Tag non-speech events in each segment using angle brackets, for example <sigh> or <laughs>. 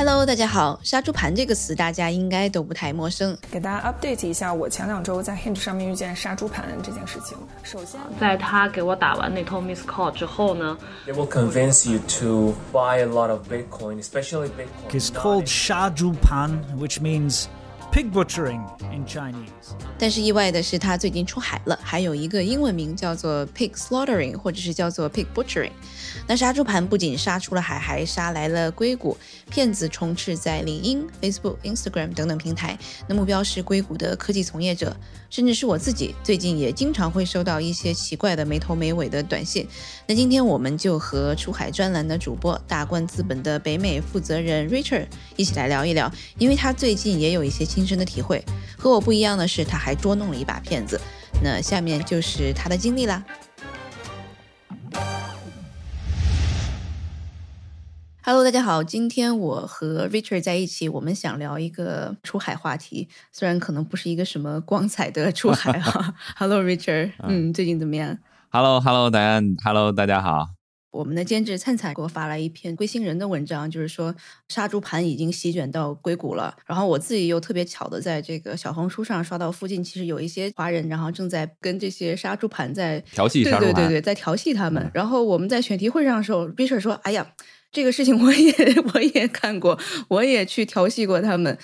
Hello，大家好，杀猪盘这个词大家应该都不太陌生。给大家 update 一下，我前两周在 Hinge 上面遇见杀猪盘这件事情。首先，在他给我打完那通 miss call 之后呢， It will convince you to buy a lot of Bitcoin, especially Bitcoin. It's called Shajupan, which means pig butchering in Chinese. 但是意外的是，它最近出海了，还有一个英文名叫做 pig slaughtering，或者是叫做 pig butchering。那杀猪盘不仅杀出了海，还杀来了硅谷，骗子充斥在领英、Facebook、Instagram 等等平台。那目标是硅谷的科技从业者，甚至是我自己。最近也经常会收到一些奇怪的没头没尾的短信。那今天我们就和出海专栏的主播、大观资本的北美负责人 Richard 一起来聊一聊，因为他最近也有一些亲身的体会。和我不一样的是，他还捉弄了一把骗子。那下面就是他的经历啦。Hello，大家好，今天我和 Richard 在一起，我们想聊一个出海话题，虽然可能不是一个什么光彩的出海哈。<laughs> Hello，Richard，嗯，最近怎么样？Hello，Hello，大家，Hello，大家好。我们的监制灿灿给我发来一篇归心人的文章，就是说杀猪盘已经席卷到硅谷了。然后我自己又特别巧的在这个小红书上刷到附近，其实有一些华人，然后正在跟这些杀猪盘在调戏杀猪盘对对对对，在调戏他们。然后我们在选题会上的时候，Richard 说：“哎呀，这个事情我也 <laughs> 我也看过，我也去调戏过他们。”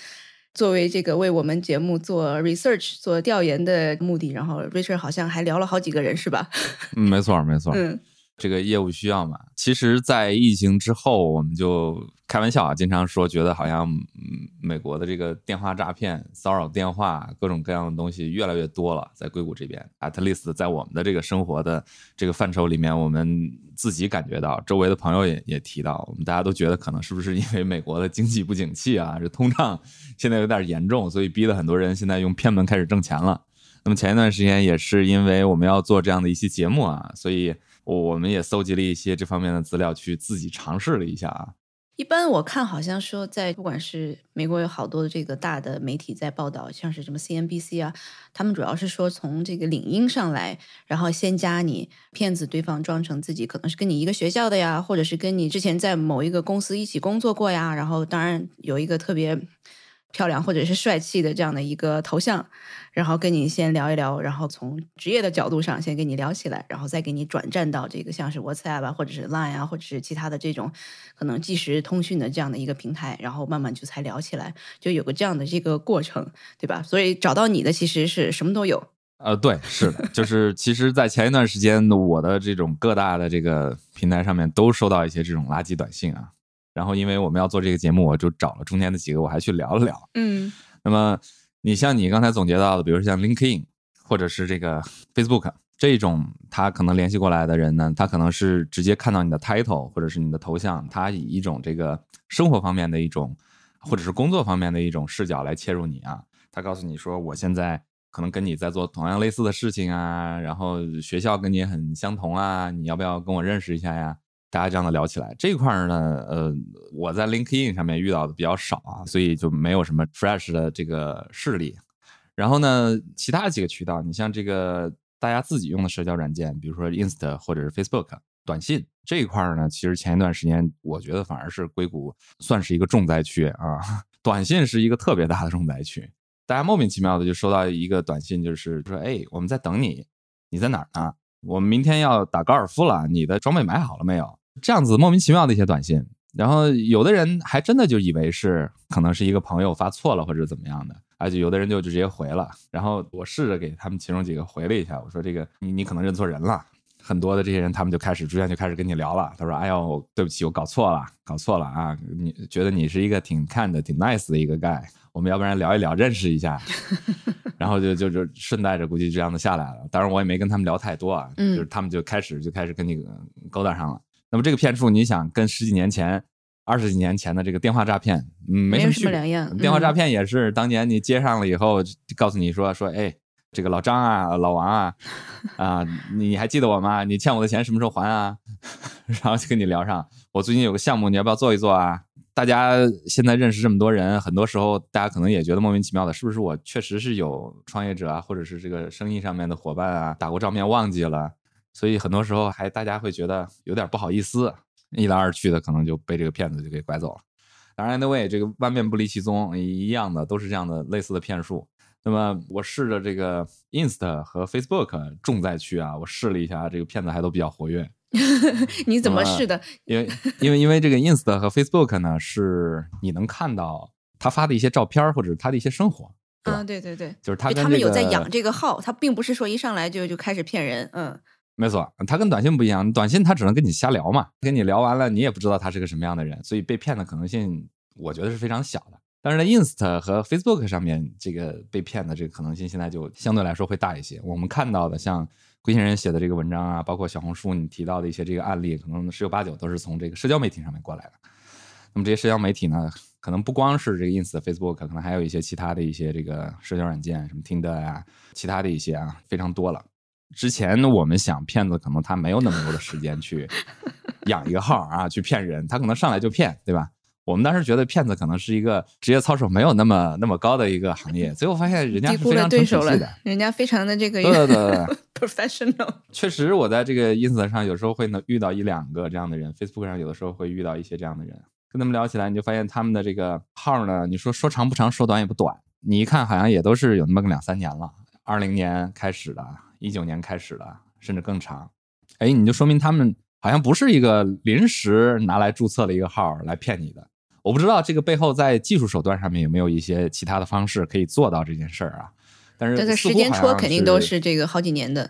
作为这个为我们节目做 research 做调研的目的，然后 Richard 好像还聊了好几个人，是吧？<laughs> 嗯，没错，没错。嗯。这个业务需要嘛？其实，在疫情之后，我们就开玩笑啊，经常说，觉得好像，美国的这个电话诈骗、骚扰电话，各种各样的东西越来越多了，在硅谷这边，at least 在我们的这个生活的这个范畴里面，我们自己感觉到，周围的朋友也也提到，我们大家都觉得可能是不是因为美国的经济不景气啊，这通胀现在有点严重，所以逼得很多人现在用骗门开始挣钱了。那么前一段时间也是因为我们要做这样的一期节目啊，所以。我们也搜集了一些这方面的资料，去自己尝试了一下啊。一般我看好像说，在不管是美国有好多的这个大的媒体在报道，像是什么 CNBC 啊，他们主要是说从这个领英上来，然后先加你，骗子对方装成自己可能是跟你一个学校的呀，或者是跟你之前在某一个公司一起工作过呀，然后当然有一个特别。漂亮或者是帅气的这样的一个头像，然后跟你先聊一聊，然后从职业的角度上先跟你聊起来，然后再给你转战到这个像是 WhatsApp 啊，或者是 Line 啊，或者是其他的这种可能即时通讯的这样的一个平台，然后慢慢就才聊起来，就有个这样的这个过程，对吧？所以找到你的其实是什么都有。呃，对，是的，就是其实，在前一段时间，我的这种各大的这个平台上面都收到一些这种垃圾短信啊。然后，因为我们要做这个节目，我就找了中间的几个，我还去聊了聊。嗯，那么你像你刚才总结到的，比如像 LinkedIn 或者是这个 Facebook 这种，他可能联系过来的人呢，他可能是直接看到你的 title 或者是你的头像，他以一种这个生活方面的一种，或者是工作方面的一种视角来切入你啊。他告诉你说，我现在可能跟你在做同样类似的事情啊，然后学校跟你很相同啊，你要不要跟我认识一下呀？大家这样的聊起来，这一块呢，呃，我在 LinkedIn 上面遇到的比较少啊，所以就没有什么 fresh 的这个事例。然后呢，其他几个渠道，你像这个大家自己用的社交软件，比如说 Insta 或者是 Facebook 短信这一块呢，其实前一段时间我觉得反而是硅谷算是一个重灾区啊，<laughs> 短信是一个特别大的重灾区。大家莫名其妙的就收到一个短信，就是说，哎，我们在等你，你在哪儿呢？我们明天要打高尔夫了，你的装备买好了没有？这样子莫名其妙的一些短信，然后有的人还真的就以为是可能是一个朋友发错了或者怎么样的，而且有的人就直接回了。然后我试着给他们其中几个回了一下，我说这个你你可能认错人了。很多的这些人他们就开始逐渐就开始跟你聊了。他说：“哎呦，对不起，我搞错了，搞错了啊！你觉得你是一个挺看的、挺 nice 的一个 guy，我们要不然聊一聊，认识一下。<laughs> ”然后就就就顺带着估计这样的下来了。当然我也没跟他们聊太多啊，嗯就是他们就开始就开始跟你勾搭上了。那么这个骗术，你想跟十几年前、二十几年前的这个电话诈骗，嗯，没什么两样电话诈嗯骗也是当年你接上了以后，告诉你说说，哎，这个老张啊，老王啊，<laughs> 啊，你你还记得我吗？你欠我的钱什么时候还啊？<laughs> 然后就跟你聊上，我最近有个项目，你要不要做一做啊？大家现在认识这么多人，很多时候大家可能也觉得莫名其妙的，是不是我确实是有创业者啊，或者是这个生意上面的伙伴啊，打过照面忘记了，所以很多时候还大家会觉得有点不好意思，一来二去的可能就被这个骗子就给拐走了。当然，anyway，这个万变不离其宗，一样的都是这样的类似的骗术。那么我试着这个 Insta 和 Facebook 重灾区啊，我试了一下，这个骗子还都比较活跃。<laughs> 你怎么试的？<laughs> 因为因为因为这个 Insta 和 Facebook 呢，是你能看到他发的一些照片或者他的一些生活，啊，对对对，就是他就他们有在养这个号，他并不是说一上来就就开始骗人，嗯，没错，他跟短信不一样，短信他只能跟你瞎聊嘛，跟你聊完了，你也不知道他是个什么样的人，所以被骗的可能性，我觉得是非常小的。但是在 Insta 和 Facebook 上面，这个被骗的这个可能性现在就相对来说会大一些。我们看到的像龟仙人写的这个文章啊，包括小红书你提到的一些这个案例，可能十有八九都是从这个社交媒体上面过来的。那么这些社交媒体呢，可能不光是这个 Ins、Facebook，可能还有一些其他的一些这个社交软件，什么 Tinder 啊，其他的一些啊，非常多了。之前呢我们想骗子可能他没有那么多的时间去养一个号啊，去骗人，他可能上来就骗，对吧？我们当时觉得骗子可能是一个职业操守没有那么那么高的一个行业，最后发现人家是非常对手了成体系的。，人家非常的这个对对对对 <laughs> professional，确实，我在这个 ins 上有时候会能遇到一两个这样的人，Facebook 上有的时候会遇到一些这样的人，跟他们聊起来，你就发现他们的这个号呢，你说说长不长，说短也不短，你一看好像也都是有那么个两三年了，二零年开始的，一九年开始的，甚至更长。哎，你就说明他们好像不是一个临时拿来注册的一个号来骗你的。我不知道这个背后在技术手段上面有没有一些其他的方式可以做到这件事儿啊？但是对对，似乎时间戳肯定都是这个好几年的，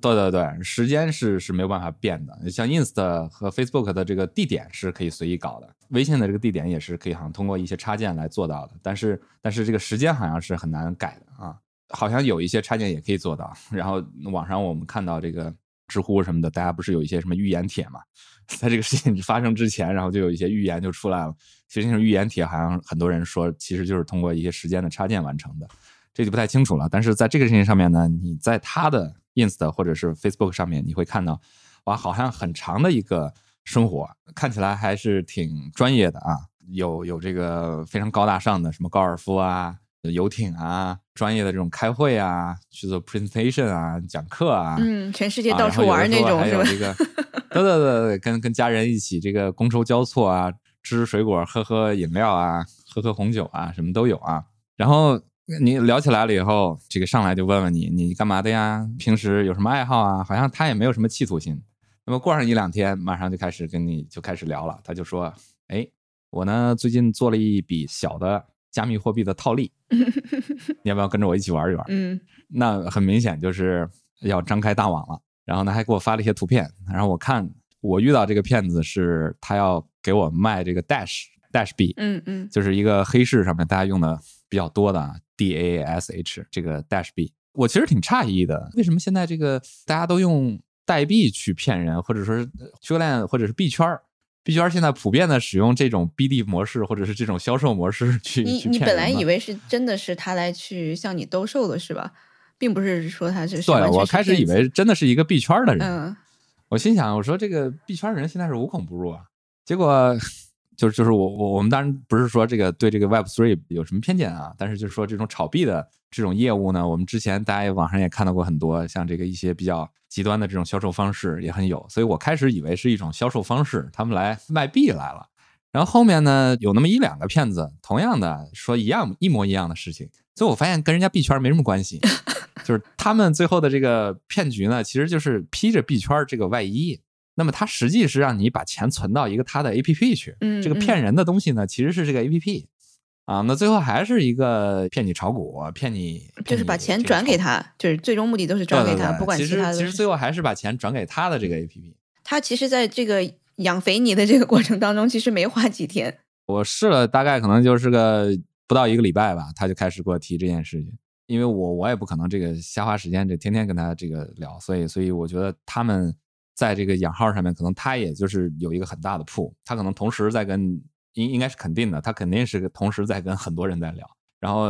对对对，时间是是没有办法变的。像 Insta 和 Facebook 的这个地点是可以随意搞的，微信的这个地点也是可以好像通过一些插件来做到的。但是但是这个时间好像是很难改的啊，好像有一些插件也可以做到。然后网上我们看到这个知乎什么的，大家不是有一些什么预言帖嘛？在这个事情发生之前，然后就有一些预言就出来了。其实那种预言帖好像很多人说，其实就是通过一些时间的插件完成的。这就不太清楚了。但是在这个事情上面呢，你在他的 Inst 或者是 Facebook 上面，你会看到，哇，好像很长的一个生活，看起来还是挺专业的啊，有有这个非常高大上的什么高尔夫啊、游艇啊、专业的这种开会啊、去做 presentation 啊、讲课啊，嗯，全世界啊到处玩那种是吧？<laughs> 对对对对，跟跟家人一起这个觥筹交错啊，吃吃水果，喝喝饮料啊，喝喝红酒啊，什么都有啊。然后你聊起来了以后，这个上来就问问你，你干嘛的呀？平时有什么爱好啊？好像他也没有什么企图心。那么过上一两天，马上就开始跟你就开始聊了。他就说：“哎，我呢最近做了一笔小的加密货币的套利，<laughs> 你要不要跟着我一起玩一玩？”嗯，那很明显就是要张开大网了。然后呢，还给我发了一些图片。然后我看我遇到这个骗子是他要给我卖这个 Dash Dash 币，嗯嗯，就是一个黑市上面大家用的比较多的啊 D A S H 这个 Dash 币。我其实挺诧异的，为什么现在这个大家都用代币去骗人，或者说是区块链或者是币圈儿？币圈儿现在普遍的使用这种 BD 模式或者是这种销售模式去你去你本来以为是真的是他来去向你兜售的是吧？并不是说他是对我开始以为真的是一个币圈的人，嗯我心想，我说这个币圈人现在是无孔不入啊。结果就是就是我我我们当然不是说这个对这个 Web Three 有什么偏见啊，但是就是说这种炒币的这种业务呢，我们之前大家也网上也看到过很多，像这个一些比较极端的这种销售方式也很有，所以我开始以为是一种销售方式，他们来卖币来了。然后后面呢，有那么一两个骗子，同样的说一样一模一样的事情，最后我发现跟人家币圈没什么关系，<laughs> 就是他们最后的这个骗局呢，其实就是披着币圈这个外衣。那么它实际是让你把钱存到一个他的 A P P 去，嗯这个骗人的东西呢，其实是这个 A P P 啊，那最后还是一个骗你炒股，骗你就是把钱转给，他，就是最终目的都是转给他，不管其他的其实最后还是把钱转给他的这个 A P P。他其实在这个养肥你的这个过程当中，其实没花几天。我试了大概可能就是个不到一个礼拜吧，他就开始给我提这件事情。因为我我也不可能这个瞎花时间，这天天跟他这个聊，所以所以我觉得他们在这个养号上面，可能他也就是有一个很大的铺，他可能同时在跟应应该是肯定的，他肯定是同时在跟很多人在聊，然后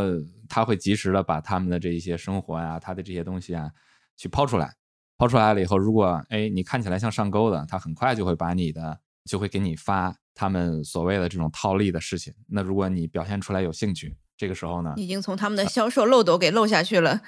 他会及时的把他们的这一些生活呀、他的这些东西啊去抛出来，抛出来了以后，如果哎你看起来像上钩的，他很快就会把你的就会给你发他们所谓的这种套利的事情。那如果你表现出来有兴趣，这个时候呢，已经从他们的销售漏斗给漏下去了。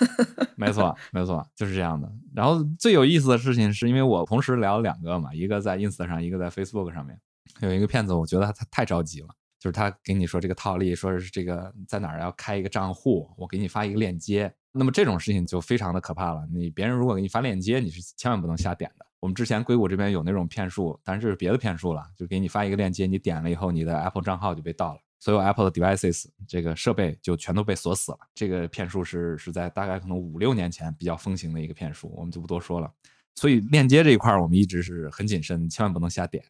<laughs> 没错，没错，就是这样的。然后最有意思的事情是因为我同时聊了两个嘛，一个在 ins 上，一个在 facebook 上面。有一个骗子，我觉得他太着急了，就是他给你说这个套利，说是这个在哪儿要开一个账户，我给你发一个链接。那么这种事情就非常的可怕了。你别人如果给你发链接，你是千万不能瞎点的。我们之前硅谷这边有那种骗术，但是这是别的骗术了，就给你发一个链接，你点了以后，你的 Apple 账号就被盗了，所有 Apple 的 devices 这个设备就全都被锁死了。这个骗术是是在大概可能五六年前比较风行的一个骗术，我们就不多说了。所以链接这一块儿我们一直是很谨慎，千万不能瞎点。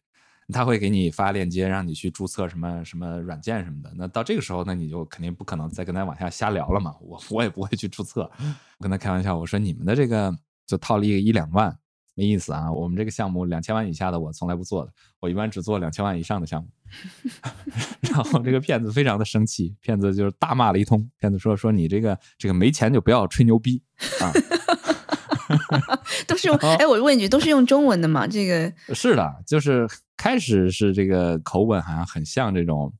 他会给你发链接，让你去注册什么什么软件什么的。那到这个时候，那你就肯定不可能再跟他往下瞎聊了嘛。我我也不会去注册。我跟他开玩笑，我说你们的这个就套利一两万没意思啊。我们这个项目两千万以下的我从来不做的，我一般只做两千万以上的项目。<laughs> 然后这个骗子非常的生气，骗子就是大骂了一通。骗子说说你这个这个没钱就不要吹牛逼 <laughs> 啊。都是用哎，我问一句，都是用中文的吗？这个是的，就是开始是这个口吻，好像很像这种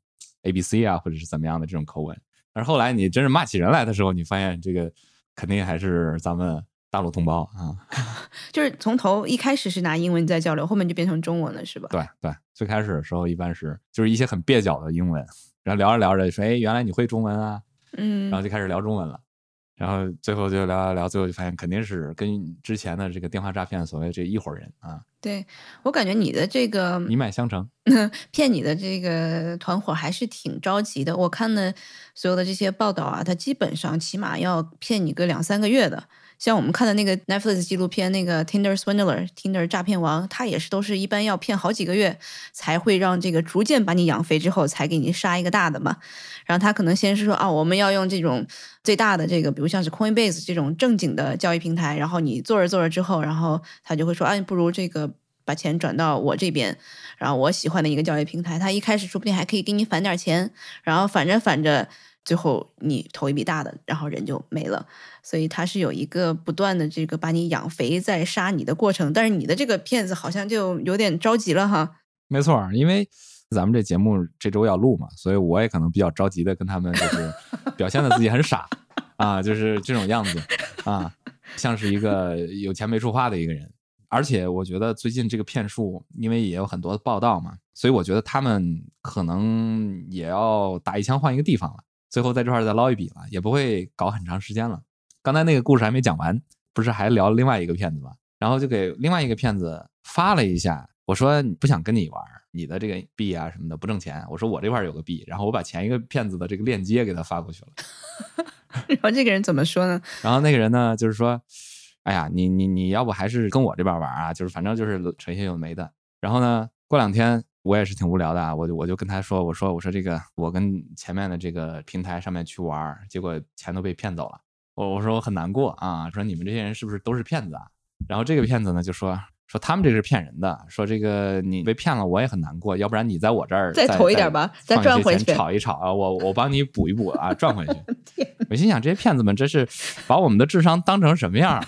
A B C 啊，或者是怎么样的这种口吻。但是后来你真是骂起人来的时候，你发现这个肯定还是咱们大陆同胞啊。<laughs> 就是从头一开始是拿英文在交流，后面就变成中文了，是吧？对对，最开始的时候一般是就是一些很蹩脚的英文，然后聊着聊着说，哎，原来你会中文啊，嗯，然后就开始聊中文了。然后最后就聊聊聊，最后就发现肯定是跟之前的这个电话诈骗所谓这一伙人啊。对我感觉你的这个 <laughs> 一脉相承，<laughs> 骗你的这个团伙还是挺着急的。我看的所有的这些报道啊，他基本上起码要骗你个两三个月的。像我们看的那个 Netflix 纪录片，那个 Tinder Swindler，Tinder 诈骗王，他也是都是一般要骗好几个月，才会让这个逐渐把你养肥之后，才给你杀一个大的嘛。然后他可能先是说啊，我们要用这种最大的这个，比如像是 Coinbase 这种正经的交易平台。然后你做着做着之后，然后他就会说，啊，不如这个把钱转到我这边，然后我喜欢的一个交易平台。他一开始说不定还可以给你返点钱，然后反着反着。最后你投一笔大的，然后人就没了，所以他是有一个不断的这个把你养肥再杀你的过程。但是你的这个骗子好像就有点着急了哈。没错，因为咱们这节目这周要录嘛，所以我也可能比较着急的跟他们就是 <laughs> 表现的自己很傻啊，就是这种样子啊，像是一个有钱没处花的一个人。而且我觉得最近这个骗术，因为也有很多报道嘛，所以我觉得他们可能也要打一枪换一个地方了。最后在这块再捞一笔了，也不会搞很长时间了。刚才那个故事还没讲完，不是还聊另外一个骗子吗？然后就给另外一个骗子发了一下，我说不想跟你玩，你的这个币啊什么的不挣钱。我说我这块有个币，然后我把前一个骗子的这个链接给他发过去了。<laughs> 然后这个人怎么说呢？然后那个人呢，就是说，哎呀，你你你要不还是跟我这边玩啊？就是反正就是扯一些有没的。然后呢，过两天。我也是挺无聊的啊，我就我就跟他说，我说我说这个我跟前面的这个平台上面去玩，结果钱都被骗走了。我我说我很难过啊，说你们这些人是不是都是骗子啊？然后这个骗子呢就说说他们这是骗人的，说这个你被骗了我也很难过，要不然你在我这儿再投一点吧，再赚回去，炒一炒啊，我我帮你补一补啊，赚回去。<laughs> 我心想这些骗子们这是把我们的智商当成什么样？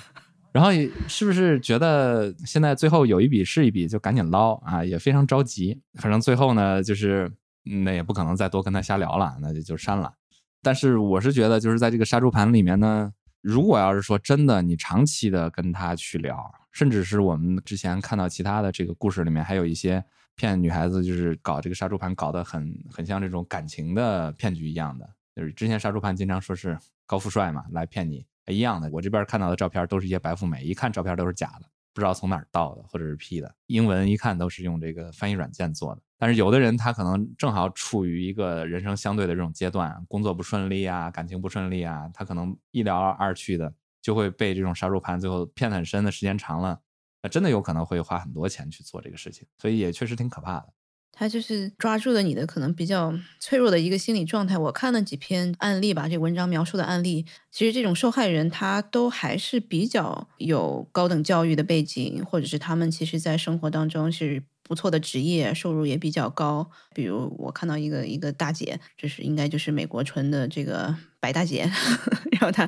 然后是不是觉得现在最后有一笔是一笔，就赶紧捞啊？也非常着急。反正最后呢，就是那也不可能再多跟他瞎聊了，那就就删了。但是我是觉得，就是在这个杀猪盘里面呢，如果要是说真的，你长期的跟他去聊，甚至是我们之前看到其他的这个故事里面，还有一些骗女孩子，就是搞这个杀猪盘，搞得很很像这种感情的骗局一样的。就是之前杀猪盘经常说是高富帅嘛来骗你。一样的，我这边看到的照片都是一些白富美，一看照片都是假的，不知道从哪儿盗的或者是 P 的。英文一看都是用这个翻译软件做的。但是有的人他可能正好处于一个人生相对的这种阶段，工作不顺利啊，感情不顺利啊，他可能一聊二去的就会被这种杀猪盘最后骗得很深的时间长了，那真的有可能会花很多钱去做这个事情，所以也确实挺可怕的。他就是抓住了你的可能比较脆弱的一个心理状态。我看了几篇案例吧，这文章描述的案例，其实这种受害人他都还是比较有高等教育的背景，或者是他们其实在生活当中是不错的职业，收入也比较高。比如我看到一个一个大姐，这是应该就是美国纯的这个白大姐，<laughs> 然后她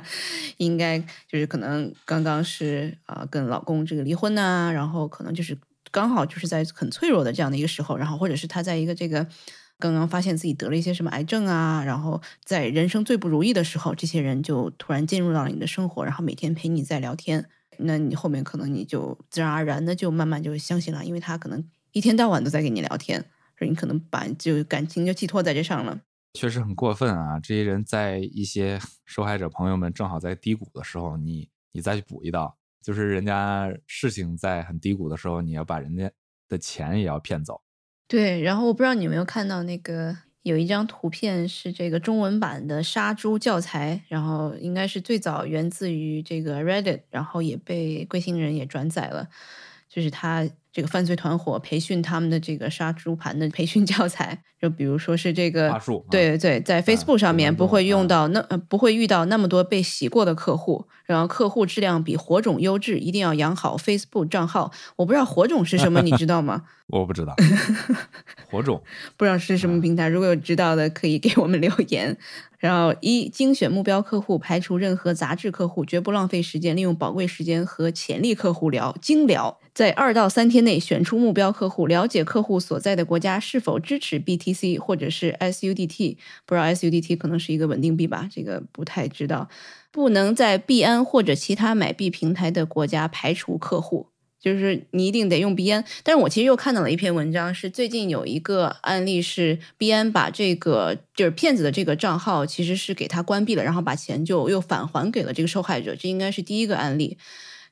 应该就是可能刚刚是啊跟老公这个离婚呐，然后可能就是。刚好就是在很脆弱的这样的一个时候，然后或者是他在一个这个刚刚发现自己得了一些什么癌症啊，然后在人生最不如意的时候，这些人就突然进入到了你的生活，然后每天陪你在聊天，那你后面可能你就自然而然的就慢慢就相信了，因为他可能一天到晚都在跟你聊天，你可能把就感情就寄托在这上了。确实很过分啊！这些人在一些受害者朋友们正好在低谷的时候，你你再去补一刀，就是人家事情在很低谷的时候，你要把人家的钱也要骗走。对，然后我不知道你有没有看到那个有一张图片是这个中文版的杀猪教材，然后应该是最早源自于这个 Reddit，然后也被贵星人也转载了，就是他。这个犯罪团伙培训他们的这个杀猪盘的培训教材，就比如说是这个，对对，在 Facebook 上面不会用到那不会遇到那么多被洗过的客户，然后客户质量比火种优质，一定要养好 Facebook 账号。我不知道火种是什么，你知道吗？<laughs> 我不知道，<laughs> 火种不知道是什么平台，如果有知道的可以给我们留言。然后一精选目标客户，排除任何杂质客户，绝不浪费时间，利用宝贵时间和潜力客户聊精聊。在二到三天内选出目标客户，了解客户所在的国家是否支持 BTC 或者是 SUDT，不知道 SUDT 可能是一个稳定币吧，这个不太知道。不能在币安或者其他买币平台的国家排除客户。就是你一定得用币安，但是我其实又看到了一篇文章，是最近有一个案例是币安把这个就是骗子的这个账号其实是给他关闭了，然后把钱就又返还给了这个受害者，这应该是第一个案例。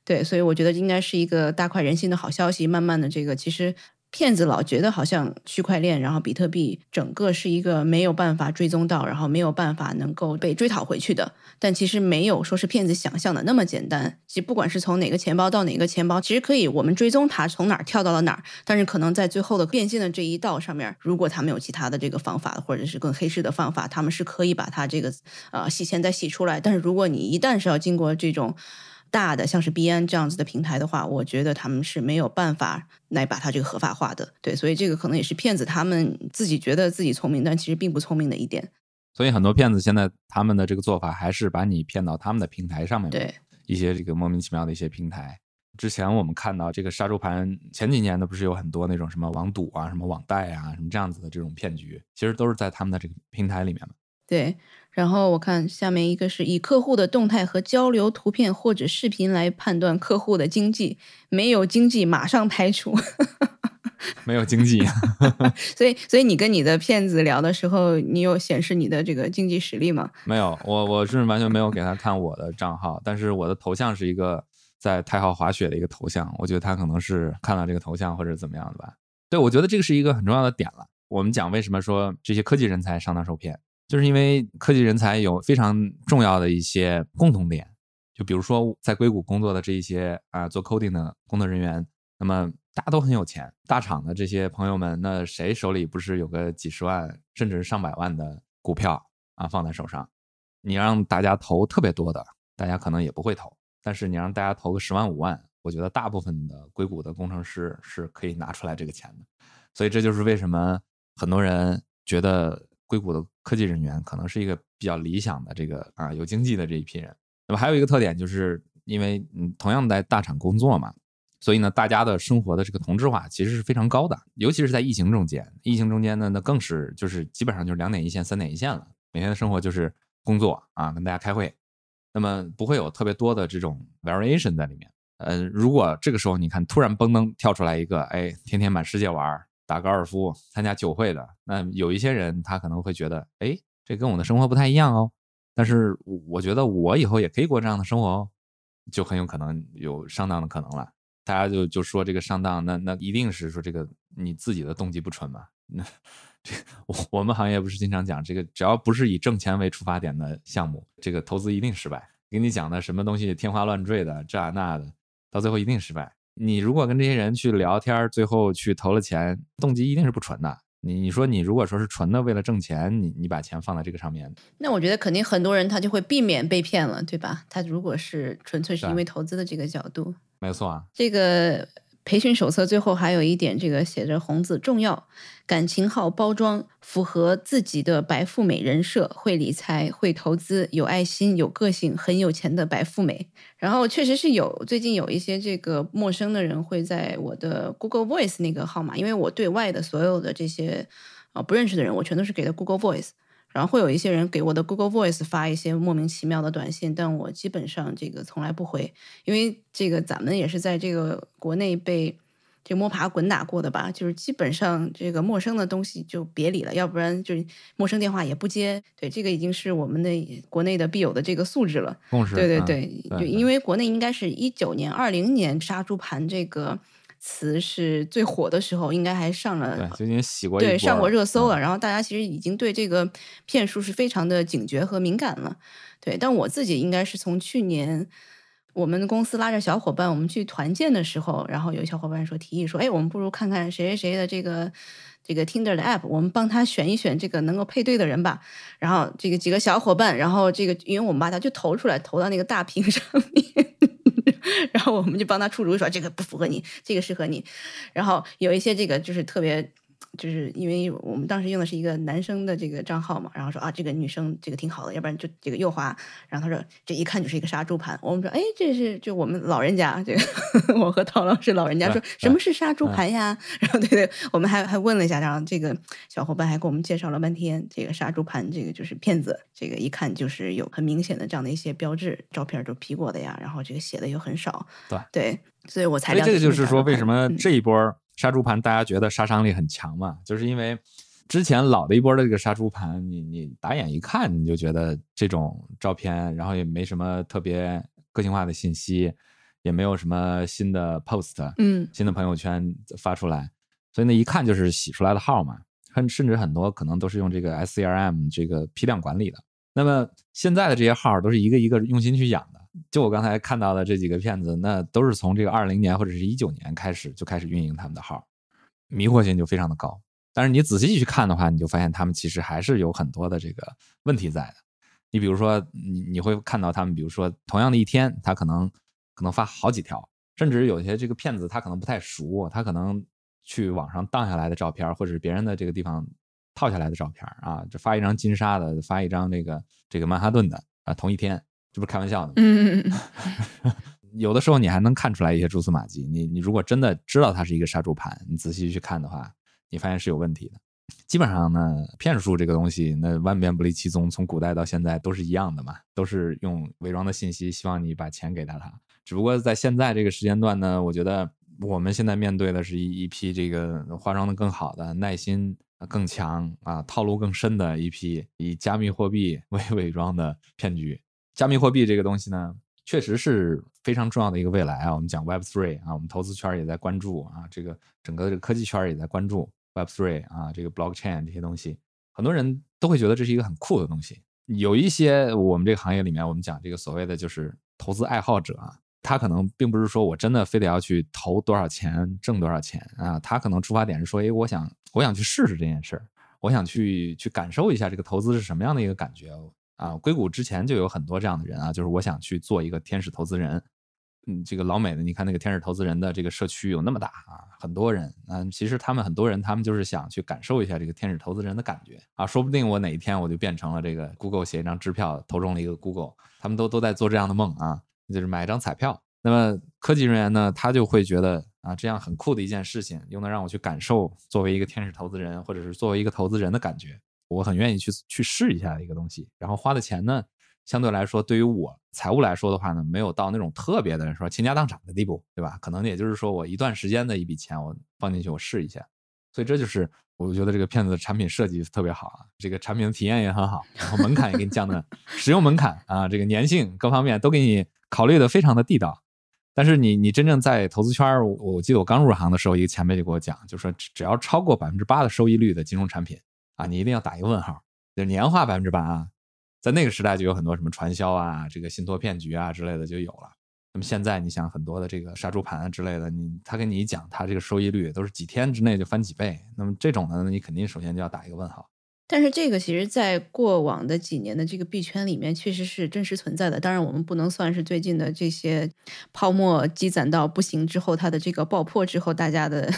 对，所以我觉得应该是一个大快人心的好消息。慢慢的，这个其实。骗子老觉得好像区块链，然后比特币整个是一个没有办法追踪到，然后没有办法能够被追讨回去的。但其实没有说是骗子想象的那么简单。其实不管是从哪个钱包到哪个钱包，其实可以我们追踪它从哪儿跳到了哪儿。但是可能在最后的变现的这一道上面，如果他们有其他的这个方法，或者是更黑市的方法，他们是可以把它这个呃洗钱再洗出来。但是如果你一旦是要经过这种。大的像是 B N 这样子的平台的话，我觉得他们是没有办法来把它这个合法化的。对，所以这个可能也是骗子他们自己觉得自己聪明，但其实并不聪明的一点。所以很多骗子现在他们的这个做法还是把你骗到他们的平台上面，对一些这个莫名其妙的一些平台。之前我们看到这个杀猪盘，前几年的不是有很多那种什么网赌啊、什么网贷啊、什么这样子的这种骗局，其实都是在他们的这个平台里面嘛。对。然后我看下面一个是以客户的动态和交流图片或者视频来判断客户的经济，没有经济马上排除。没有经济，<laughs> 所以所以你跟你的骗子聊的时候，你有显示你的这个经济实力吗？没有，我我是完全没有给他看我的账号，但是我的头像是一个在太浩滑雪的一个头像，我觉得他可能是看到这个头像或者怎么样的吧。对，我觉得这个是一个很重要的点了。我们讲为什么说这些科技人才上当受骗。就是因为科技人才有非常重要的一些共同点，就比如说在硅谷工作的这一些啊做 coding 的工作人员，那么大家都很有钱，大厂的这些朋友们，那谁手里不是有个几十万甚至是上百万的股票啊放在手上？你让大家投特别多的，大家可能也不会投，但是你让大家投个十万五万，我觉得大部分的硅谷的工程师是可以拿出来这个钱的，所以这就是为什么很多人觉得。硅谷的科技人员可能是一个比较理想的这个啊有经济的这一批人。那么还有一个特点，就是因为嗯同样在大厂工作嘛，所以呢大家的生活的这个同质化其实是非常高的。尤其是在疫情中间，疫情中间呢那更是就是基本上就是两点一线、三点一线了。每天的生活就是工作啊，跟大家开会，那么不会有特别多的这种 variation 在里面。呃，如果这个时候你看突然嘣噔跳出来一个，哎，天天满世界玩。打高尔夫、参加酒会的，那有一些人他可能会觉得，哎，这跟我的生活不太一样哦。但是我觉得我以后也可以过这样的生活哦，就很有可能有上当的可能了。大家就就说这个上当，那那一定是说这个你自己的动机不纯嘛？那这我我们行业不是经常讲这个，只要不是以挣钱为出发点的项目，这个投资一定失败。给你讲的什么东西天花乱坠的这那的，到最后一定失败。你如果跟这些人去聊天，最后去投了钱，动机一定是不纯的。你你说你如果说是纯的为了挣钱，你你把钱放在这个上面，那我觉得肯定很多人他就会避免被骗了，对吧？他如果是纯粹是因为投资的这个角度，没错啊。这个培训手册最后还有一点，这个写着红字重要，感情号包装符合自己的白富美人设，会理财，会投资，有爱心，有个性，很有钱的白富美。然后确实是有，最近有一些这个陌生的人会在我的 Google Voice 那个号码，因为我对外的所有的这些啊不认识的人，我全都是给的 Google Voice。然后会有一些人给我的 Google Voice 发一些莫名其妙的短信，但我基本上这个从来不回，因为这个咱们也是在这个国内被这摸爬滚打过的吧，就是基本上这个陌生的东西就别理了，要不然就是陌生电话也不接。对，这个已经是我们的国内的必有的这个素质了。共识。对对嗯对，就对因为国内应该是一九年、二零年杀猪盘这个词是最火的时候，应该还上了对，最近洗过对上过热搜了，嗯然后大家其实已经对这个骗术是非常的警觉和敏感了。对，但我自己应该是从去年我们公司拉着小伙伴我们去团建的时候，然后有小伙伴说提议说，哎，我们不如看看谁谁谁的这个。这个 Tinder 的 app，我们帮他选一选这个能够配对的人吧。然后这个几个小伙伴，然后这个因为我们把他就投出来，投到那个大屏上面，然我们就帮他出主意说这个不符合你，这个适合你。然后有一些这个就是特别，就是因为我们当时用的是一个男生的这个账号嘛，然后说啊这个女生这个挺好的，要不然就这个右滑。然后他说这一看就是一个杀猪盘，我们说哎这是就我们老人家这个 <laughs> 我和陶老师老人家说对什么是杀猪盘呀？<laughs> 然后对对，我们还还问了一下，然后这个小伙伴还给我们介绍了半天，这个杀猪盘这个就是骗子，这个一看就是有很明显的这样的一些标志，照片都 P 过的呀，然后这个写的又很少，对对，所以我才所以这个了解就是说，为什么嗯这一波杀猪盘大家觉得杀伤力很强嘛？就是因为之前老的一波的这个杀猪盘，你你打眼一看你就觉得这种照片，然后也没什么特别个性化的信息，也没有什么新的 post，嗯新的朋友圈发出来，所以那一看就是洗出来的号嘛，很甚至很多可能都是用这个 SCRM 这个批量管理的。那么现在的这些号都是一个一个用心去养的。就我刚才看到的这几个骗子，那都是从这个二零年或者是一九年开始就开始运营他们的号，迷惑性就非常的高。但是你仔细去看的话，你就发现他们其实还是有很多的这个问题在的。你比如说，你你会看到他们，比如说同样的一天，他可能可能发好几条，甚至有些这个骗子他可能不太熟，他可能去网上荡下来的照片，或者是别人的这个地方套下来的照片啊，就发一张金沙的，发一张这个这个曼哈顿的啊，同一天，这不是开玩笑的吗？嗯嗯嗯 <laughs> 有的时候你还能看出来一些蛛丝马迹。你你如果真的知道它是一个杀猪盘，你仔细去看的话，你发现是有问题的。基本上呢，骗术这个东西，那万变不离其宗，从古代到现在都是一样的嘛，都是用伪装的信息，希望你把钱给到他。只不过在现在这个时间段呢，我觉得我们现在面对的是一一批这个化妆的更好的、耐心更强啊、套路更深的一批以加密货币 <laughs> 为伪装的骗局。加密货币这个东西呢，确实是非常重要的一个未来啊。我们讲 Web Three 啊，我们投资圈也在关注啊，这个整个这个科技圈也在关注 Web Three 啊，这个 Blockchain 这些东西，很多人都会觉得这是一个很酷的东西。有一些我们这个行业里面，我们讲这个所谓的就是投资爱好者啊，他可能并不是说我真的非得要去投多少钱挣多少钱啊，他可能出发点是说，哎，我想我想去试试这件事儿，我想去去感受一下这个投资是什么样的一个感觉啊。硅谷之前就有很多这样的人啊，就是我想去做一个天使投资人。嗯，这个老美的，你看那个天使投资人的这个社区有那么大啊，很多人。嗯，其实他们很多人，他们就是想去感受一下这个天使投资人的感觉啊。说不定我哪一天我就变成了这个 Google 写一张支票投中了一个 Google，他们都都在做这样的梦啊，就是买一张彩票。那么科技人员呢，他就会觉得啊，这样很酷的一件事情，又能让我去感受作为一个天使投资人，或者是作为一个投资人的感觉，我很愿意去去试一下的一个东西。然后花的钱呢，相对来说，对于我财务来说的话呢，没有到那种特别的说倾家荡产的地步，对吧？可能也就是说，我一段时间的一笔钱，我放进去，我试一下。所以这就是我觉得这个骗子的产品设计特别好啊，这个产品的体验也很好，然后门槛也给你降的，使用门槛啊，这个粘性各方面都给你考虑的非常的地道。但是你你真正在投资圈儿，我记得我刚入行的时候，一个前辈就给我讲，就说只要超过百分之八的收益率的金融产品啊，你一定要打一个问号，就是年化百分之八啊，在那个时代就有很多什么传销啊、这个信托骗局啊之类的就有了。那么现在你想很多的这个杀猪盘啊之类的，你他跟你讲，他这个收益率都是几天之内就翻几倍，那么这种呢，你肯定首先就要打一个问号。但是这个其实，在过往的几年的这个币圈里面，确实是真实存在的。当然，我们不能算是最近的这些泡沫积攒到不行之后，它的这个爆破之后，大家的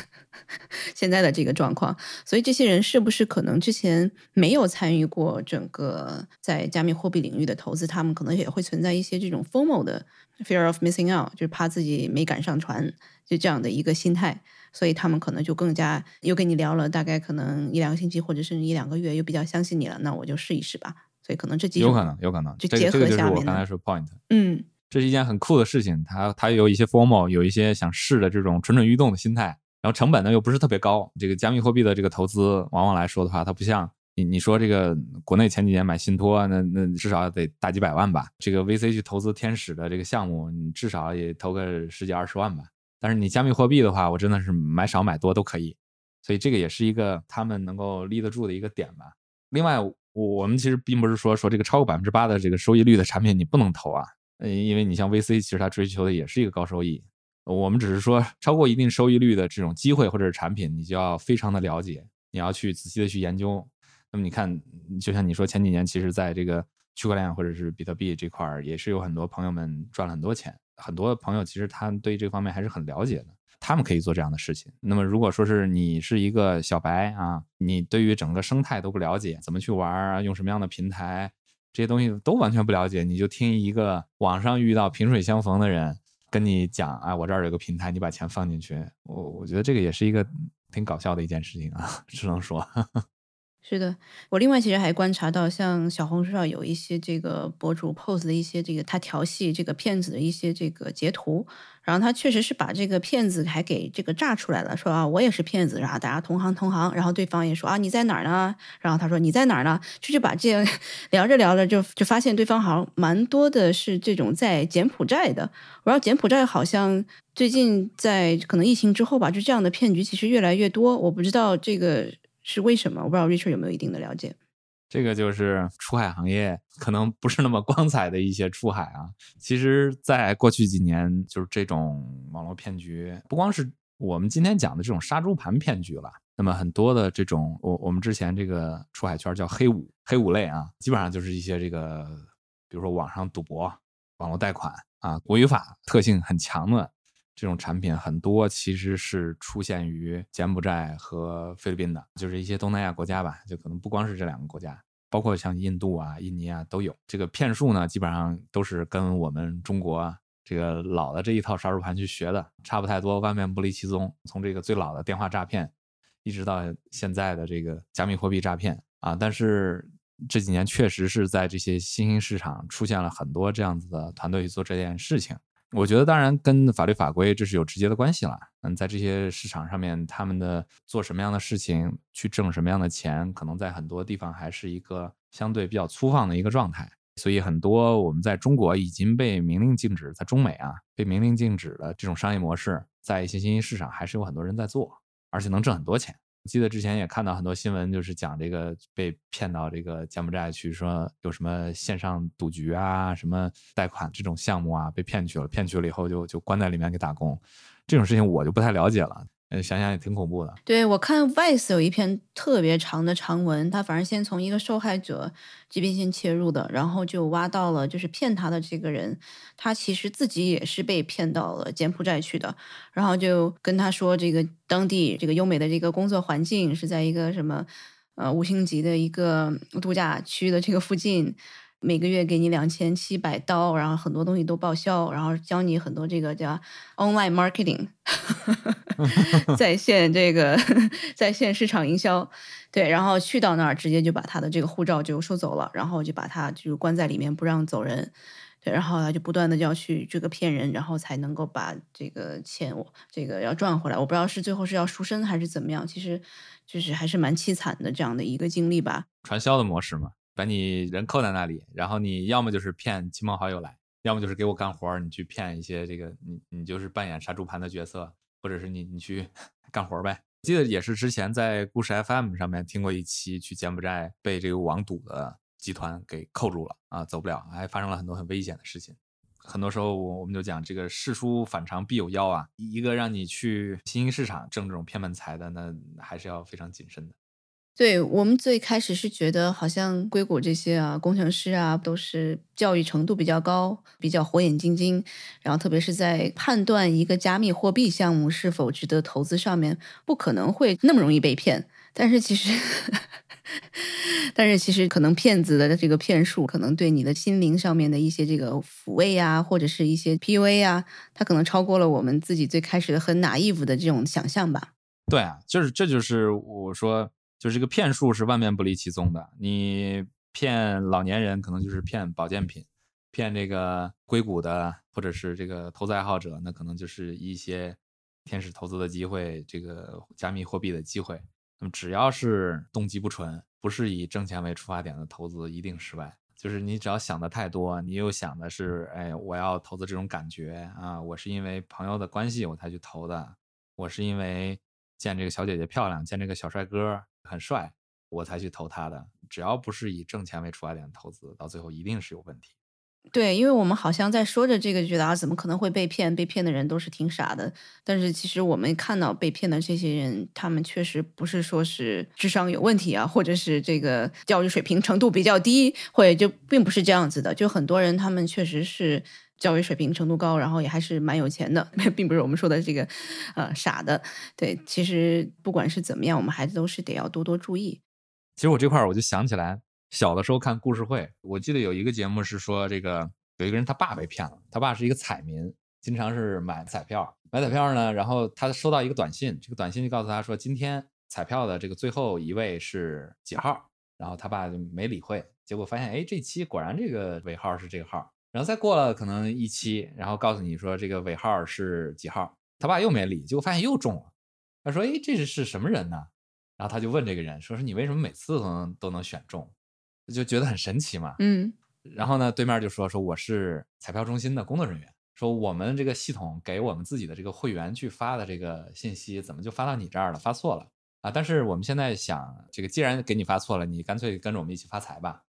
<laughs> 现在的这个状况。所以，这些人是不是可能之前没有参与过整个在加密货币领域的投资？他们可能也会存在一些这种 FOMO 的 fear of missing out，就是怕自己没赶上船，就这样的一个心态。所以他们可能就更加又跟你聊了大概可能一两个星期或者甚至一两个月，又比较相信你了，那我就试一试吧。所以可能这几有可能有可能就结合下面我刚才说 point，嗯，这是一件很酷的事情。它它有一些 formal，有一些想试的这种蠢蠢欲动的心态，然后成本呢又不是特别高。这个加密货币的这个投资，往往来说的话，它不像你你说这个国内前几年买信托，那那至少得大几百万吧。这个 VC 去投资天使的这个项目，你至少也投个十几二十万吧。但是你加密货币的话，我真的是买少买多都可以，所以这个也是一个他们能够立得住的一个点吧。另外，我我们其实并不是说说这个超过百分之八的这个收益率的产品你不能投啊，嗯，因为你像 VC，其实它追求的也是一个高收益。我们只是说超过一定收益率的这种机会或者是产品，你就要非常的了解，你要去仔细的去研究。那么你看，就像你说前几年，其实在这个区块链或者是比特币这块儿，也是有很多朋友们赚了很多钱。很多朋友其实他对这方面还是很了解的，他们可以做这样的事情。那么如果说是你是一个小白啊，你对于整个生态都不了解，怎么去玩啊，用什么样的平台，这些东西都完全不了解，你就听一个网上遇到萍水相逢的人跟你讲，啊，我这儿有个平台，你把钱放进去，我我觉得这个也是一个挺搞笑的一件事情啊，<laughs> 只能说。是的，我另外其实还观察到，像小红书上有一些这个博主 pose 的一些这个他调戏这个骗子的一些这个截图，然后他确实是把这个骗子还给这个炸出来了，说啊我也是骗子，然后大家同行同行，然后对方也说啊你在哪儿呢？然后他说你在哪儿呢？就是把这样 <laughs> 聊着聊着就就发现对方好像蛮多的是这种在柬埔寨的，我道柬埔寨好像最近在可能疫情之后吧，就这样的骗局其实越来越多，我不知道这个。是为什么？我不知道 Richard 有没有一定的了解。这个就是出海行业可能不是那么光彩的一些出海啊。其实，在过去几年，就是这种网络骗局，不光是我们今天讲的这种杀猪盘骗局了。那么很多的这种，我我们之前这个出海圈叫黑五黑五类啊，基本上就是一些这个，比如说网上赌博、网络贷款啊，国语法特性很强的。这种产品很多其实是出现于柬埔寨和菲律宾的，就是一些东南亚国家吧，就可能不光是这两个国家，包括像印度啊、印尼啊都有。这个骗术呢，基本上都是跟我们中国这个老的这一套杀猪盘去学的，差不太多，万变不离其宗。从这个最老的电话诈骗，一直到现在的这个加密货币诈骗啊，但是这几年确实是在这些新兴市场出现了很多这样子的团队去做这件事情。我觉得当然跟法律法规这是有直接的关系了。嗯，在这些市场上面，他们的做什么样的事情，去挣什么样的钱，可能在很多地方还是一个相对比较粗放的一个状态。所以很多我们在中国已经被明令禁止，在中美啊被明令禁止的这种商业模式，在一些新兴市场还是有很多人在做，而且能挣很多钱。记得之前也看到很多新闻，就是讲这个被骗到这个柬埔寨去，说有什么线上赌局啊、什么贷款这种项目啊，被骗去了，骗去了以后就就关在里面给打工，这种事情我就不太了解了。呃，想想也挺恐怖的。对我看 Vice 有一篇特别长的长文，他反正先从一个受害者这边先切入的，然后就挖到了就是骗他的这个人，他其实自己也是被骗到了柬埔寨去的，然后就跟他说这个当地这个优美的这个工作环境是在一个什么呃五星级的一个度假区的这个附近。每个月给你两千七百刀，然后很多东西都报销，然后教你很多这个叫 online marketing，<laughs> 在 <laughs> 线这个在线市场营销，对，然后去到那儿直接就把他的这个护照就收走了，然后就把他就关在里面不让走人，对，然后他就不断的就要去这个骗人，然后才能够把这个钱我这个要赚回来。我不知道是最后是要赎身还是怎么样，其实就是还是蛮凄惨的这样的一个经历吧。传销的模式嘛。把你人扣在那里，然后你要么就是骗亲朋好友来，要么就是给我干活儿你去骗一些这个你你就是扮演杀猪盘的角色，或者是你你去 <laughs> 干活儿呗。记得也是之前在故事 FM 上面听过一期，去柬埔寨被这个网赌的集团给扣住了啊，走不了，还发生了很多很危险的事情。很多时候我我们就讲这个事出反常必有妖啊，一个让你去新兴市场挣这种偏门财的，那还是要非常谨慎的。对我们最开始是觉得好像硅谷这些啊工程师啊都是教育程度比较高，比较火眼金睛，然后特别是在判断一个加密货币项目是否值得投资上面，不可能会那么容易被骗。但是其实，<laughs> 但是其实可能骗子的这个骗术，可能对你的心灵上面的一些这个抚慰啊，或者是一些 PUA 啊，它可能超过了我们自己最开始的很 naive 的这种想象吧。对啊，就是这就是我说。就是这个骗术是万变不离其宗的。你骗老年人，可能就是骗保健品；骗这个硅谷的或者是这个投资爱好者，那可能就是一些天使投资的机会，这个加密货币的机会。那么只要是动机不纯，不是以挣钱为出发点的投资，一定失败。就是你只要想的太多，你又想的是，哎，我要投资这种感觉啊，我是因为朋友的关系我才去投的，我是因为见这个小姐姐漂亮，见这个小帅哥。很帅，我才去投他的。只要不是以挣钱为出发点的投资，到最后一定是有问题。对，因为我们好像在说着这个，觉得啊，怎么可能会被骗？被骗的人都是挺傻的。但是其实我们看到被骗的这些人，他们确实不是说是智商有问题啊，或者是这个教育水平程度比较低，或者就并不是这样子的。就很多人他们确实是教育水平程度高，然后也还是蛮有钱的，<laughs> 并不是我们说的这个呃傻的。对，其实不管是怎么样，我们还是都是得要多多注意。其实我这块儿我就想起来。小的时候看故事会，我记得有一个节目是说，这个有一个人他爸被骗了，他爸是一个彩民，经常是买彩票，买彩票呢，然后他收到一个短信，这个短信就告诉他说，今天彩票的这个最后一位是几号，然后他爸就没理会，结果发现，哎，这期果然这个尾号是这个号，然后再过了可能一期，然后告诉你说这个尾号是几号，他爸又没理，结果发现又中了，他说，哎，这是是什么人呢？然后他就问这个人，说是你为什么每次都能都能选中？就觉得很神奇嘛，嗯，然后呢，对面就说说我是彩票中心的工作人员，说我们这个系统给我们自己的这个会员去发的这个信息，怎么就发到你这儿了？发错了啊！但是我们现在想，这个既然给你发错了，你干脆跟着我们一起发财吧。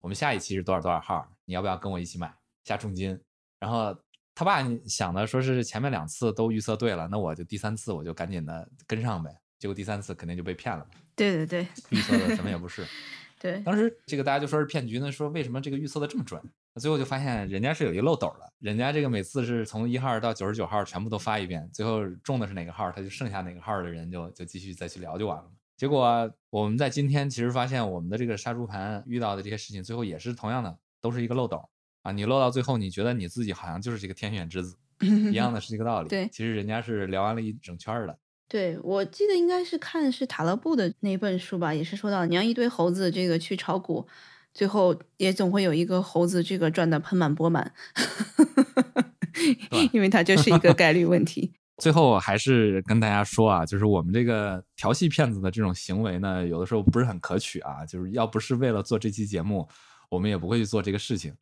我们下一期是多少多少号？你要不要跟我一起买下重金？然后他爸想的说是前面两次都预测对了，那我就第三次我就赶紧的跟上呗。结果第三次肯定就被骗了。对对对，预测的什么也不是。<laughs> 对，当时这个大家就说是骗局呢，说为什么这个预测的这么准？最后就发现人家是有一漏斗的，人家这个每次是从一号到九十九号全部都发一遍，最后中的是哪个号，他就剩下哪个号的人就就继续再去聊就完了。结果我们在今天其实发现我们的这个杀猪盘遇到的这些事情，最后也是同样的，都是一个漏斗啊！你落到最后，你觉得你自己好像就是这个天选之子，<laughs> 一样的是这个道理。对，其实人家是聊完了一整圈的。对，我记得应该是看是塔勒布的那本书吧，也是说到你让一堆猴子这个去炒股，最后也总会有一个猴子这个赚的盆满钵满，<laughs> 因为它就是一个概率问题。<laughs> 最后还是跟大家说啊，就是我们这个调戏骗子的这种行为呢，有的时候不是很可取啊，就是要不是为了做这期节目，我们也不会去做这个事情。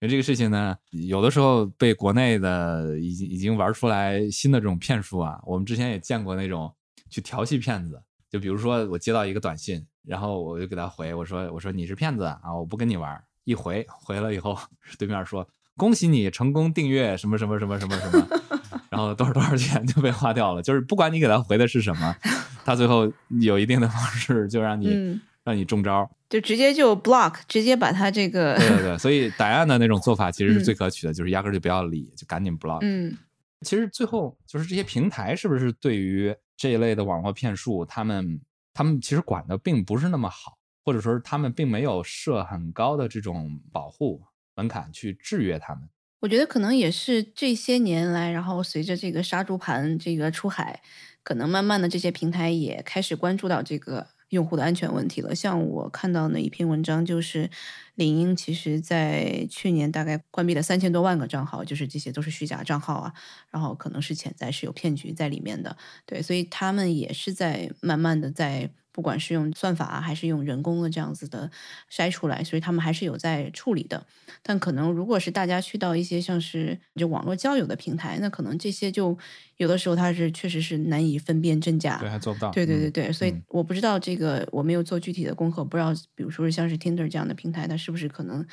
因为这个事情呢，有的时候被国内的已经已经玩出来新的这种骗术啊。我们之前也见过那种去调戏骗子，就比如说我接到一个短信，然后我就给他回，我说我说你是骗子啊，我不跟你玩。一回回了以后，对面说恭喜你成功订阅什么什么什么什么什么，<laughs> 然后多少多少钱就被花掉了。就是不管你给他回的是什么，他最后有一定的方式就让你让你中招。就直接就 block，直接把他这个对对对，所以答案的那种做法其实是最可取的，就是压根就不要理，就赶紧 block。嗯，其实最后就是这些平台是不是对于这一类的网络骗术，他们他们其实管的并不是那么好，或者说他们并没有设很高的这种保护门槛去制约他们。我觉得可能也是这些年来，然后随着这个杀猪盘这个出海，可能慢慢的这些平台也开始关注到这个。用户的安全问题了。像我看到那一篇文章，就是领英其实在去年大概关闭了三千多万个账号，就是这些都是虚假账号啊，然后可能是潜在是有骗局在里面的。对，所以他们也是在慢慢的在。不管是用算法还是用人工的这样子的筛出来，所以他们还是有在处理的。但可能如果是大家去到一些像是就网络交友的平台，那可能这些就有的时候它是确实是难以分辨真假，对，还做不到。对对对对，所以我不知道这个我没有做具体的功课，不知道比如说像是 Tinder 这样的平台，它是不是可能。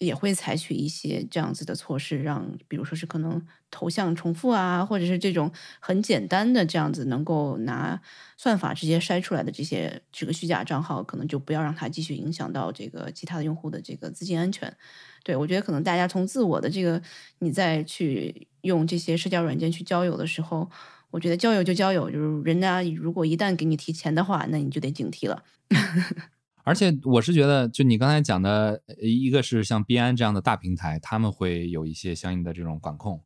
也会采取一些这样子的措施，让比如说是可能头像重复啊，或者是这种很简单的这样子能够拿算法直接筛出来的这些这个虚假账号，可能就不要让它继续影响到这个其他的用户的这个资金安全。对我觉得可能大家从自我的这个你再去用这些社交软件去交友的时候，我觉得交友就交友，就是人家如果一旦给你提钱的话，那你就得警惕了。<laughs> 而且我是觉得，就你刚才讲的，一个是像币安这样的大平台，他们会有一些相应的这种管控。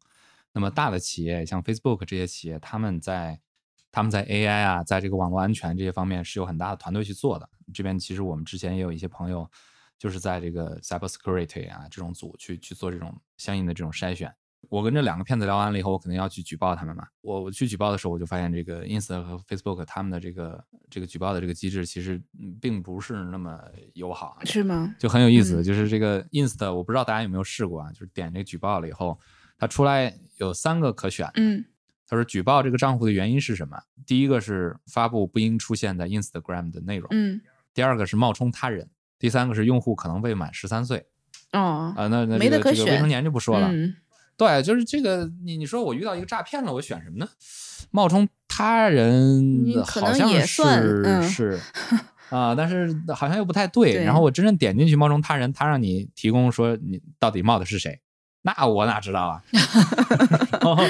那么大的企业，像 Facebook 这些企业，他们在他们在 AI 啊，在这个网络安全这些方面是有很大的团队去做的。这边其实我们之前也有一些朋友，就是在这个 Cyber Security 啊这种组去去做这种相应的这种筛选。我跟这两个骗子聊完了以后，我肯定要去举报他们嘛。我我去举报的时候，我就发现这个 Ins t a 和 Facebook 他们的这个这个举报的这个机制，其实并不是那么友好，是吗？就很有意思。就是这个 Ins t a，我不知道大家有没有试过啊？就是点这个举报了以后，它出来有三个可选。嗯，他说举报这个账户的原因是什么？第一个是发布不应出现在 Instagram 的内容。嗯，第二个是冒充他人。第三个是用户可能未满十三岁。哦，啊，那那没得可选，未成年就不说了。嗯对，就是这个，你你说我遇到一个诈骗了，我选什么呢？冒充他人好像能也是是 <laughs> 啊，但是好像又不太对。对然后我真正点进去冒充他人，他让你提供说你到底冒的是谁，那我哪知道啊？<laughs> 然后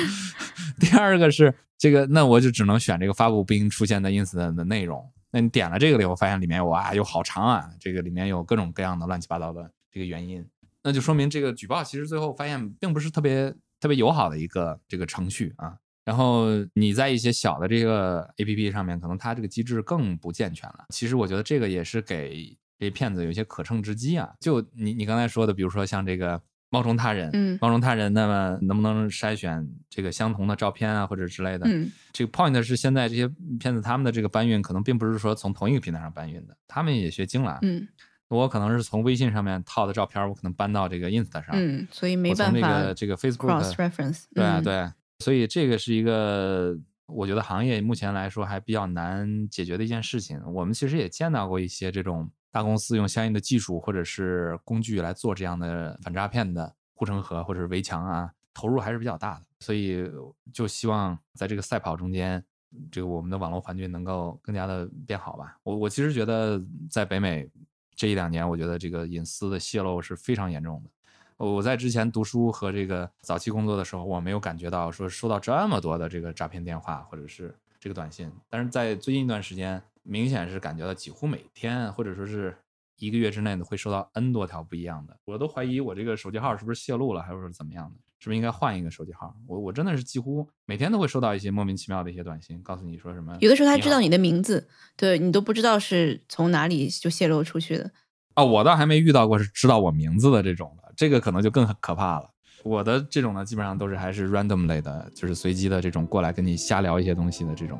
第二个是这个，那我就只能选这个发布不应出现在 ins 的的内容。那你点了这个了以后，发现里面哇有好长啊，这个里面有各种各样的乱七八糟的这个原因。那就说明这个举报其实最后发现并不是特别特别友好的一个这个程序啊。然后你在一些小的这个 A P P 上面，可能它这个机制更不健全了。其实我觉得这个也是给这些骗子有一些可乘之机啊。就你你刚才说的，比如说像这个冒充他人，嗯冒充他人，那么能不能筛选这个相同的照片啊，或者之类的？嗯这个 point 是现在这些骗子他们的这个搬运可能并不是说从同一个平台上搬运的，他们也学精了。嗯我可能是从微信上面套的照片，我可能搬到这个 Inst 上，嗯，所以没办法这个这个 Facebook，reference。嗯，对啊对，所以这个是一个我觉得行业目前来说还比较难解决的一件事情。我们其实也见到过一些这种大公司用相应的技术或者是工具来做这样的反诈骗的护城河或者是围墙啊，投入还是比较大的。所以就希望在这个赛跑中间，这个我们的网络环境能够更加的变好吧。我我其实觉得在北美这一两年，我觉得这个隐私的泄露是非常严重的。我在之前读书和这个早期工作的时候，我没有感觉到说收到这么多的这个诈骗电话或者是这个短信，但是在最近一段时间，明显是感觉到几乎每天或者说是一个月之内呢会收到 N 多条不一样的，我都怀疑我这个手机号是不是泄露了，还是说怎么样的，是不是应该换一个手机号？我我真的是几乎每天都会收到一些莫名其妙的一些短信，告诉你说什么，有的时候他知道你的名字，对你都不知道是从哪里就泄露出去的。哦，我倒还没遇到过是知道我名字的这种的，这个可能就更可怕了。我的这种呢，基本上都是还是 random 类的，就是随机的这种过来跟你瞎聊一些东西的这种。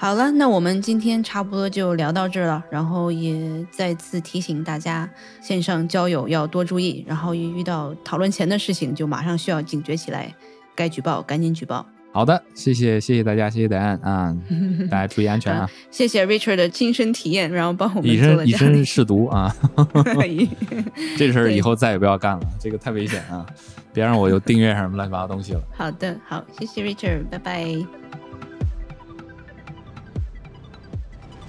好了，那我们今天差不多就聊到这儿了，然后也再次提醒大家，线上交友要多注意，然后一遇到讨论钱的事情，就马上需要警觉起来，该举报赶紧举报。好的，谢谢谢谢大家，谢谢答案啊，<laughs> 大家注意安全啊，<laughs> 谢谢 Richard 的亲身体验，然后帮我们以身以身试毒啊，这事儿以后再也不要干了，这个太危险啊，别让我又订阅什么乱七八糟东西了。好的，好，谢谢 Richard，拜拜。